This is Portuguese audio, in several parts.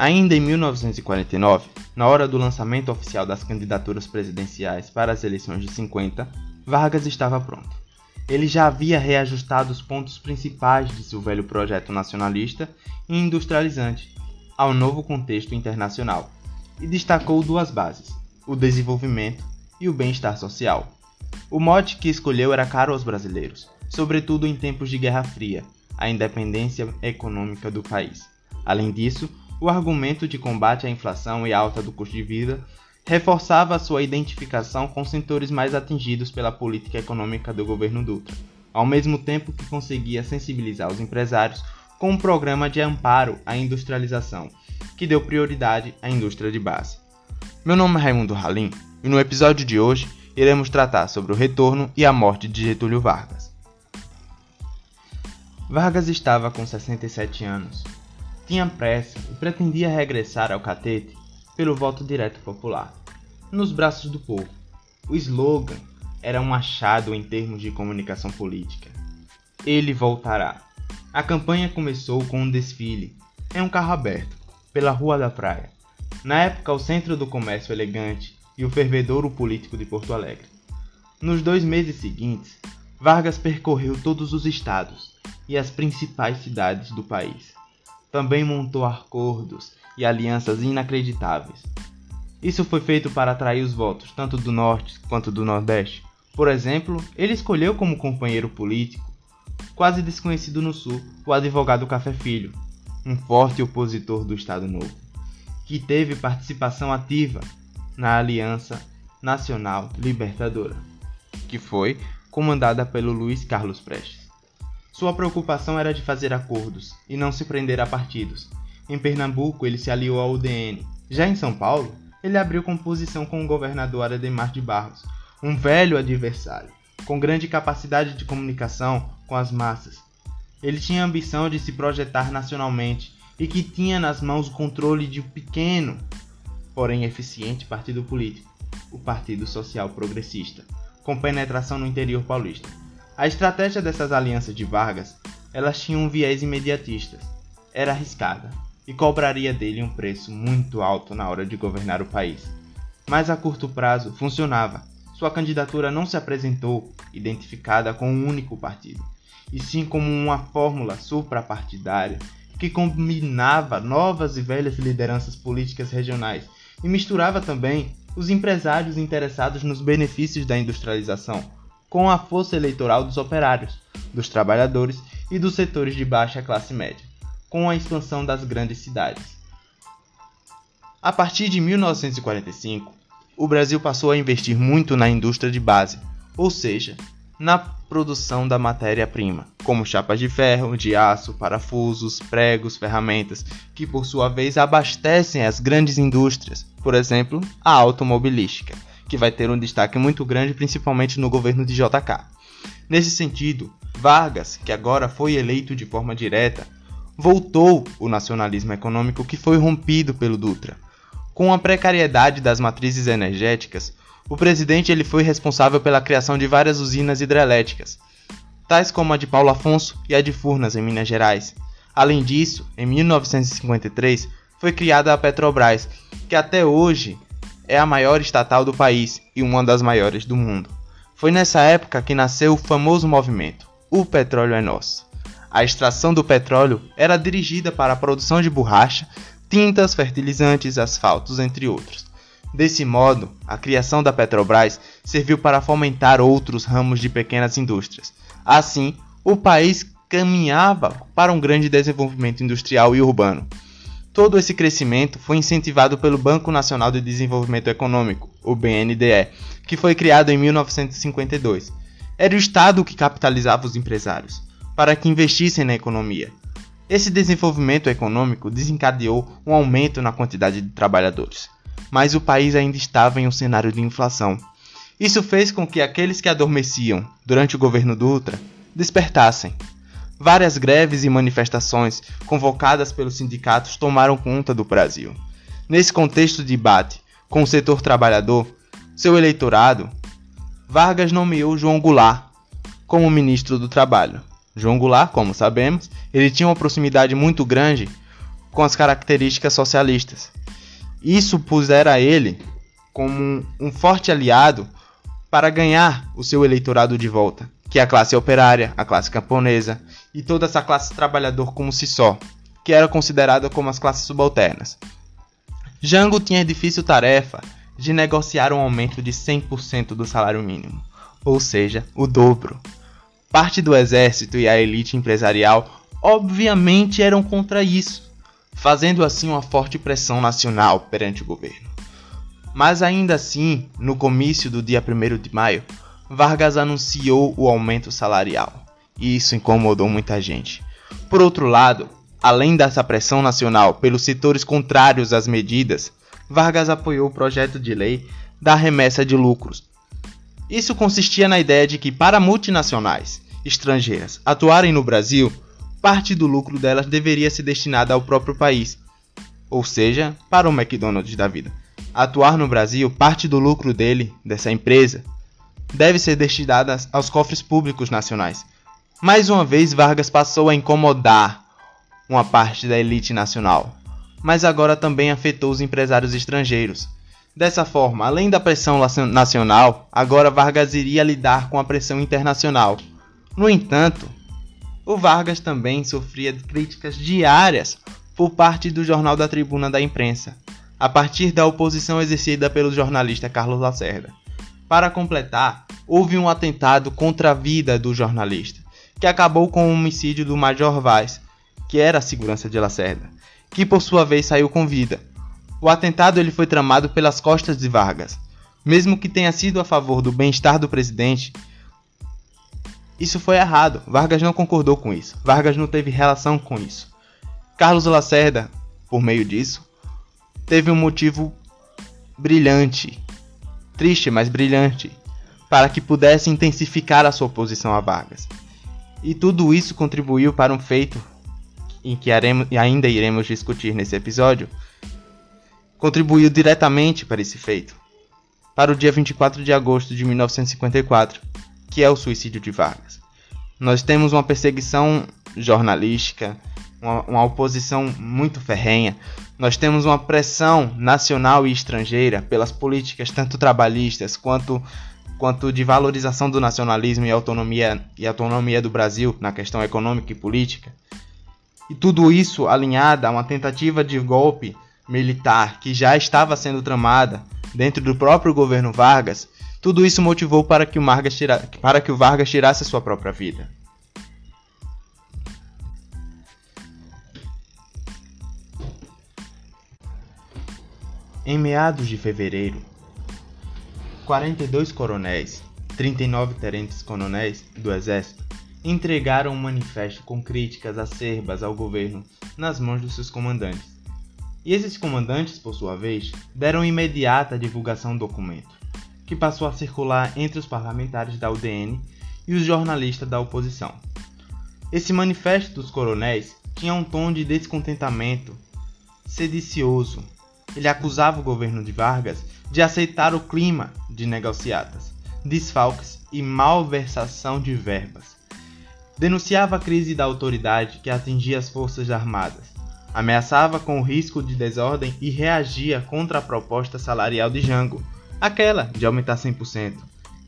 Ainda em 1949, na hora do lançamento oficial das candidaturas presidenciais para as eleições de 50, Vargas estava pronto. Ele já havia reajustado os pontos principais de seu velho projeto nacionalista e industrializante ao novo contexto internacional e destacou duas bases: o desenvolvimento e o bem-estar social. O mote que escolheu era caro aos brasileiros, sobretudo em tempos de Guerra Fria, a independência econômica do país. Além disso, o argumento de combate à inflação e alta do custo de vida reforçava sua identificação com setores mais atingidos pela política econômica do governo Dutra, ao mesmo tempo que conseguia sensibilizar os empresários com um programa de amparo à industrialização, que deu prioridade à indústria de base. Meu nome é Raimundo Halim e no episódio de hoje iremos tratar sobre o retorno e a morte de Getúlio Vargas. Vargas estava com 67 anos. Tinha pressa e pretendia regressar ao catete pelo voto direto popular, nos braços do povo. O slogan era um achado em termos de comunicação política. Ele voltará. A campanha começou com um desfile em um carro aberto pela Rua da Praia. Na época, o centro do comércio elegante e o fervedouro político de Porto Alegre. Nos dois meses seguintes, Vargas percorreu todos os estados e as principais cidades do país. Também montou acordos e alianças inacreditáveis. Isso foi feito para atrair os votos tanto do Norte quanto do Nordeste. Por exemplo, ele escolheu como companheiro político, quase desconhecido no Sul, o advogado Café Filho, um forte opositor do Estado Novo, que teve participação ativa na Aliança Nacional Libertadora, que foi comandada pelo Luiz Carlos Prestes. Sua preocupação era de fazer acordos e não se prender a partidos, em Pernambuco, ele se aliou ao UDN. Já em São Paulo, ele abriu composição com o governador Ademar de Barros, um velho adversário, com grande capacidade de comunicação com as massas. Ele tinha a ambição de se projetar nacionalmente e que tinha nas mãos o controle de um pequeno, porém eficiente partido político, o Partido Social Progressista, com penetração no interior paulista. A estratégia dessas alianças de Vargas, elas tinham um viés imediatista. Era arriscada, e cobraria dele um preço muito alto na hora de governar o país. Mas a curto prazo funcionava. Sua candidatura não se apresentou identificada com um único partido, e sim como uma fórmula suprapartidária que combinava novas e velhas lideranças políticas regionais e misturava também os empresários interessados nos benefícios da industrialização com a força eleitoral dos operários, dos trabalhadores e dos setores de baixa classe média com a expansão das grandes cidades. A partir de 1945, o Brasil passou a investir muito na indústria de base, ou seja, na produção da matéria-prima, como chapas de ferro, de aço, parafusos, pregos, ferramentas, que por sua vez abastecem as grandes indústrias, por exemplo, a automobilística, que vai ter um destaque muito grande principalmente no governo de JK. Nesse sentido, Vargas, que agora foi eleito de forma direta, voltou o nacionalismo econômico que foi rompido pelo Dutra. Com a precariedade das matrizes energéticas, o presidente ele foi responsável pela criação de várias usinas hidrelétricas, tais como a de Paulo Afonso e a de Furnas, em Minas Gerais. Além disso, em 1953, foi criada a Petrobras, que até hoje é a maior estatal do país e uma das maiores do mundo. Foi nessa época que nasceu o famoso movimento O Petróleo é Nosso. A extração do petróleo era dirigida para a produção de borracha, tintas, fertilizantes, asfaltos, entre outros. Desse modo, a criação da Petrobras serviu para fomentar outros ramos de pequenas indústrias. Assim, o país caminhava para um grande desenvolvimento industrial e urbano. Todo esse crescimento foi incentivado pelo Banco Nacional de Desenvolvimento Econômico, o BNDE, que foi criado em 1952. Era o Estado que capitalizava os empresários para que investissem na economia. Esse desenvolvimento econômico desencadeou um aumento na quantidade de trabalhadores, mas o país ainda estava em um cenário de inflação. Isso fez com que aqueles que adormeciam durante o governo Dutra despertassem. Várias greves e manifestações convocadas pelos sindicatos tomaram conta do Brasil. Nesse contexto de debate com o setor trabalhador, seu eleitorado, Vargas nomeou João Goulart como ministro do Trabalho. João Goulart, como sabemos, ele tinha uma proximidade muito grande com as características socialistas. Isso pusera ele como um forte aliado para ganhar o seu eleitorado de volta, que é a classe operária, a classe camponesa e toda essa classe trabalhador como si só, que era considerada como as classes subalternas. Jango tinha a difícil tarefa de negociar um aumento de 100% do salário mínimo, ou seja, o dobro. Parte do exército e a elite empresarial obviamente eram contra isso, fazendo assim uma forte pressão nacional perante o governo. Mas ainda assim, no comício do dia 1 de maio, Vargas anunciou o aumento salarial, e isso incomodou muita gente. Por outro lado, além dessa pressão nacional pelos setores contrários às medidas, Vargas apoiou o projeto de lei da remessa de lucros. Isso consistia na ideia de que, para multinacionais estrangeiras atuarem no Brasil, parte do lucro delas deveria ser destinada ao próprio país, ou seja, para o McDonald's da vida. Atuar no Brasil, parte do lucro dele, dessa empresa, deve ser destinada aos cofres públicos nacionais. Mais uma vez, Vargas passou a incomodar uma parte da elite nacional mas agora também afetou os empresários estrangeiros. Dessa forma, além da pressão nacional, agora Vargas iria lidar com a pressão internacional. No entanto, o Vargas também sofria críticas diárias por parte do Jornal da Tribuna da Imprensa, a partir da oposição exercida pelo jornalista Carlos Lacerda. Para completar, houve um atentado contra a vida do jornalista, que acabou com o homicídio do Major Vaz, que era a segurança de Lacerda que por sua vez saiu com vida. O atentado ele foi tramado pelas costas de Vargas. Mesmo que tenha sido a favor do bem-estar do presidente, isso foi errado. Vargas não concordou com isso. Vargas não teve relação com isso. Carlos Lacerda, por meio disso, teve um motivo brilhante, triste, mas brilhante, para que pudesse intensificar a sua oposição a Vargas. E tudo isso contribuiu para um feito em que ainda iremos discutir nesse episódio, contribuiu diretamente para esse feito, para o dia 24 de agosto de 1954, que é o suicídio de Vargas. Nós temos uma perseguição jornalística, uma, uma oposição muito ferrenha, nós temos uma pressão nacional e estrangeira pelas políticas tanto trabalhistas quanto quanto de valorização do nacionalismo e autonomia e autonomia do Brasil na questão econômica e política. E tudo isso alinhado a uma tentativa de golpe militar que já estava sendo tramada dentro do próprio governo Vargas, tudo isso motivou para que o Vargas, tira... para que o Vargas tirasse sua própria vida. Em meados de fevereiro, 42 coronéis, 39 tenentes coronéis do exército entregaram um manifesto com críticas acerbas ao governo nas mãos dos seus comandantes. E esses comandantes, por sua vez, deram imediata divulgação do documento, que passou a circular entre os parlamentares da UDN e os jornalistas da oposição. Esse manifesto dos coronéis tinha um tom de descontentamento sedicioso. Ele acusava o governo de Vargas de aceitar o clima de negociatas, desfalques e malversação de verbas. Denunciava a crise da autoridade que atingia as forças armadas, ameaçava com o risco de desordem e reagia contra a proposta salarial de Jango, aquela de aumentar 100%,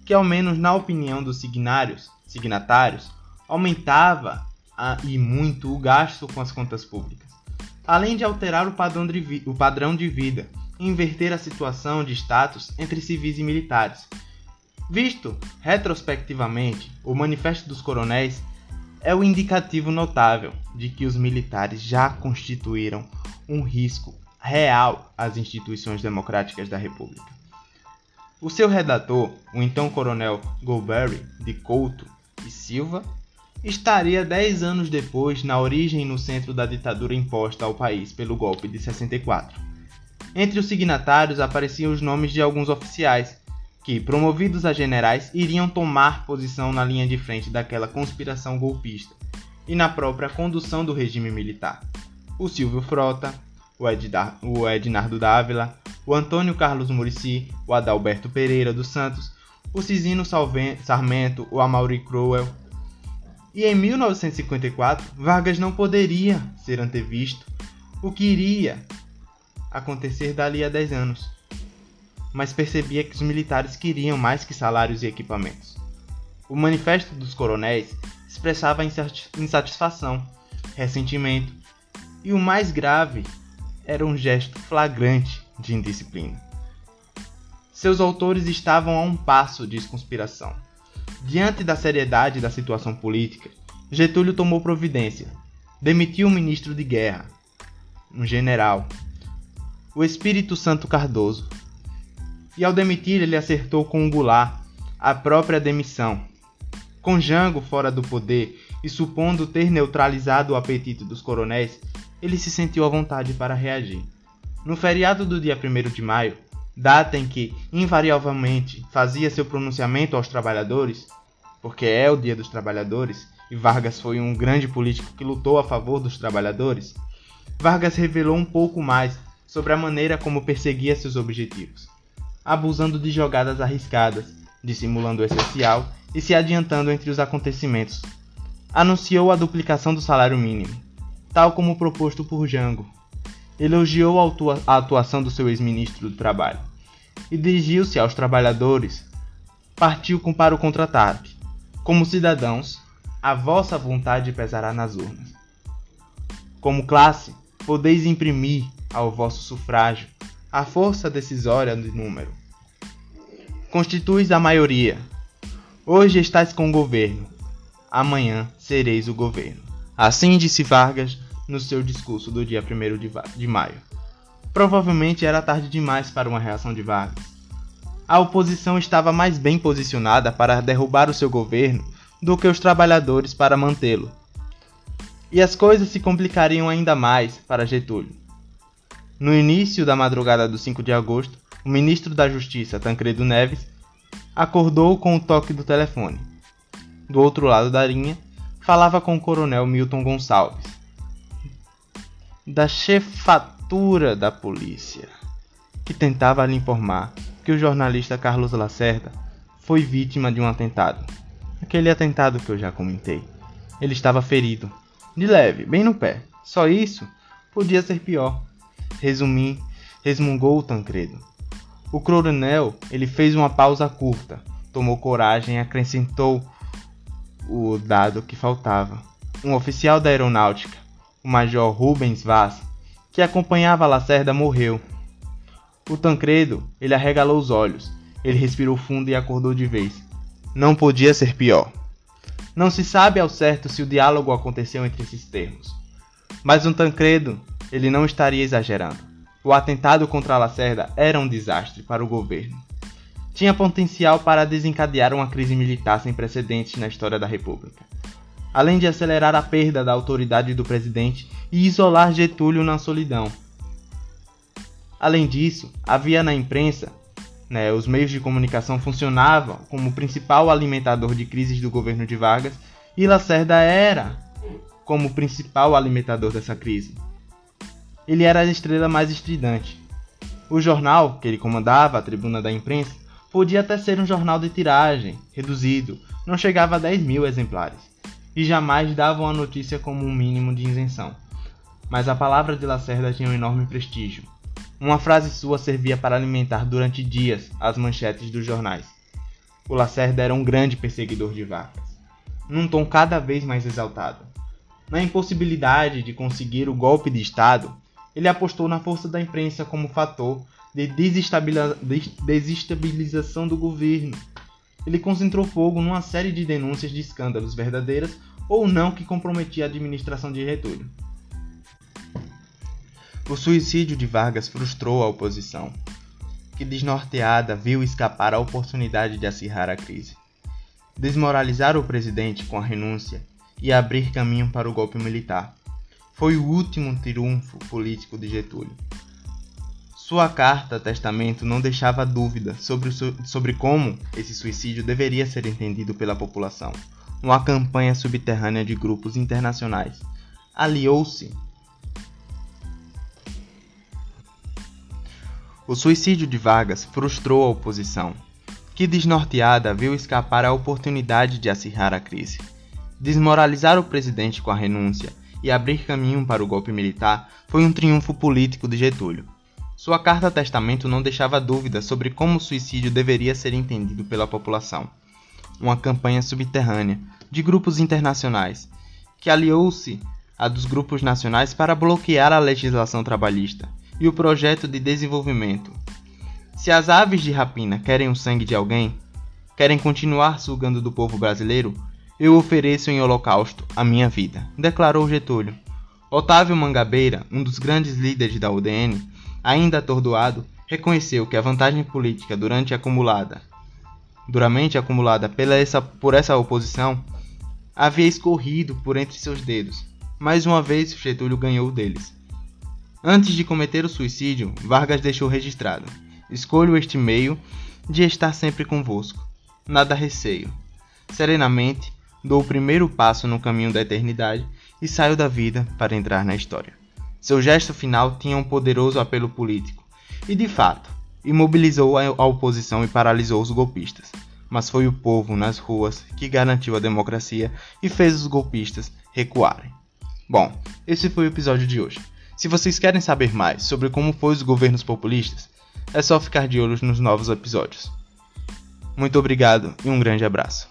que ao menos na opinião dos signários, signatários, aumentava a, e muito o gasto com as contas públicas, além de alterar o padrão de, o padrão de vida e inverter a situação de status entre civis e militares. Visto retrospectivamente, o Manifesto dos Coronéis é o indicativo notável de que os militares já constituíram um risco real às instituições democráticas da República. O seu redator, o então coronel Golbery de Couto e Silva, estaria dez anos depois na origem no centro da ditadura imposta ao país pelo golpe de 64. Entre os signatários apareciam os nomes de alguns oficiais, que, promovidos a generais, iriam tomar posição na linha de frente daquela conspiração golpista e na própria condução do regime militar. O Silvio Frota, o, Edgar, o Ednardo Dávila, o Antônio Carlos Murici, o Adalberto Pereira dos Santos, o Cisino Sarmento, o Amaury Crowell. E em 1954, Vargas não poderia ser antevisto o que iria acontecer dali a 10 anos. Mas percebia que os militares queriam mais que salários e equipamentos. O manifesto dos coronéis expressava insatisfação, ressentimento e o mais grave era um gesto flagrante de indisciplina. Seus autores estavam a um passo de conspiração. Diante da seriedade da situação política, Getúlio tomou providência. Demitiu o ministro de guerra, um general, o Espírito Santo Cardoso. E ao demitir, ele acertou com o Goulart a própria demissão. Com Jango fora do poder e supondo ter neutralizado o apetite dos coronéis, ele se sentiu à vontade para reagir. No feriado do dia 1 de maio, data em que invariavelmente fazia seu pronunciamento aos trabalhadores, porque é o Dia dos Trabalhadores e Vargas foi um grande político que lutou a favor dos trabalhadores, Vargas revelou um pouco mais sobre a maneira como perseguia seus objetivos, abusando de jogadas arriscadas, dissimulando o essencial e se adiantando entre os acontecimentos. Anunciou a duplicação do salário mínimo, tal como proposto por Jango. Elogiou a atuação do seu ex-ministro do Trabalho e dirigiu-se aos trabalhadores. Partiu para o contra-ataque. Como cidadãos, a vossa vontade pesará nas urnas. Como classe, podeis imprimir ao vosso sufrágio a força decisória de número. Constituis a maioria. Hoje estáis com o governo, amanhã sereis o governo. Assim disse Vargas no seu discurso do dia 1 de maio. Provavelmente era tarde demais para uma reação de Vargas. A oposição estava mais bem posicionada para derrubar o seu governo do que os trabalhadores para mantê-lo. E as coisas se complicariam ainda mais para Getúlio. No início da madrugada do 5 de agosto, o ministro da Justiça, Tancredo Neves, acordou com o toque do telefone. Do outro lado da linha, falava com o coronel Milton Gonçalves, da chefatura da polícia, que tentava lhe informar que o jornalista Carlos Lacerda foi vítima de um atentado. Aquele atentado que eu já comentei. Ele estava ferido de leve, bem no pé. Só isso podia ser pior. Resumi, resmungou o Tancredo. O coronel, ele fez uma pausa curta, tomou coragem e acrescentou o dado que faltava. Um oficial da aeronáutica, o major Rubens Vaz, que acompanhava Lacerda, morreu. O Tancredo, ele arregalou os olhos. Ele respirou fundo e acordou de vez. Não podia ser pior. Não se sabe ao certo se o diálogo aconteceu entre esses termos. Mas um Tancredo, ele não estaria exagerando. O atentado contra Lacerda era um desastre para o governo. Tinha potencial para desencadear uma crise militar sem precedentes na história da República. Além de acelerar a perda da autoridade do presidente e isolar Getúlio na solidão. Além disso, havia na imprensa né, os meios de comunicação funcionavam como principal alimentador de crises do governo de Vargas e Lacerda era como principal alimentador dessa crise. Ele era a estrela mais estridente. O jornal que ele comandava, a tribuna da imprensa, podia até ser um jornal de tiragem, reduzido, não chegava a 10 mil exemplares, e jamais davam a notícia como um mínimo de isenção. Mas a palavra de Lacerda tinha um enorme prestígio, uma frase sua servia para alimentar durante dias as manchetes dos jornais. O Lacerda era um grande perseguidor de vacas, num tom cada vez mais exaltado. Na impossibilidade de conseguir o golpe de Estado, ele apostou na força da imprensa como fator de desestabilização do governo. Ele concentrou fogo numa série de denúncias de escândalos verdadeiras ou não que comprometia a administração de Getúlio. O suicídio de Vargas frustrou a oposição, que desnorteada viu escapar a oportunidade de acirrar a crise, desmoralizar o presidente com a renúncia e abrir caminho para o golpe militar. Foi o último triunfo político de Getúlio. Sua carta testamento não deixava dúvida sobre, sobre como esse suicídio deveria ser entendido pela população. Uma campanha subterrânea de grupos internacionais aliou-se O suicídio de Vargas frustrou a oposição, que desnorteada viu escapar a oportunidade de acirrar a crise, desmoralizar o presidente com a renúncia e abrir caminho para o golpe militar foi um triunfo político de Getúlio. Sua carta-testamento não deixava dúvida sobre como o suicídio deveria ser entendido pela população. Uma campanha subterrânea de grupos internacionais, que aliou-se a dos grupos nacionais para bloquear a legislação trabalhista e o projeto de desenvolvimento. Se as aves de rapina querem o sangue de alguém, querem continuar sugando do povo brasileiro, eu ofereço em holocausto a minha vida, declarou Getúlio. Otávio Mangabeira, um dos grandes líderes da UDN, ainda atordoado, reconheceu que a vantagem política durante acumulada, duramente acumulada pela essa, por essa oposição, havia escorrido por entre seus dedos. Mais uma vez, Getúlio ganhou deles. Antes de cometer o suicídio, Vargas deixou registrado: Escolho este meio de estar sempre convosco. Nada receio. Serenamente, dou o primeiro passo no caminho da eternidade e saio da vida para entrar na história. Seu gesto final tinha um poderoso apelo político e, de fato, imobilizou a oposição e paralisou os golpistas. Mas foi o povo nas ruas que garantiu a democracia e fez os golpistas recuarem. Bom, esse foi o episódio de hoje. Se vocês querem saber mais sobre como foi os governos populistas, é só ficar de olho nos novos episódios. Muito obrigado e um grande abraço.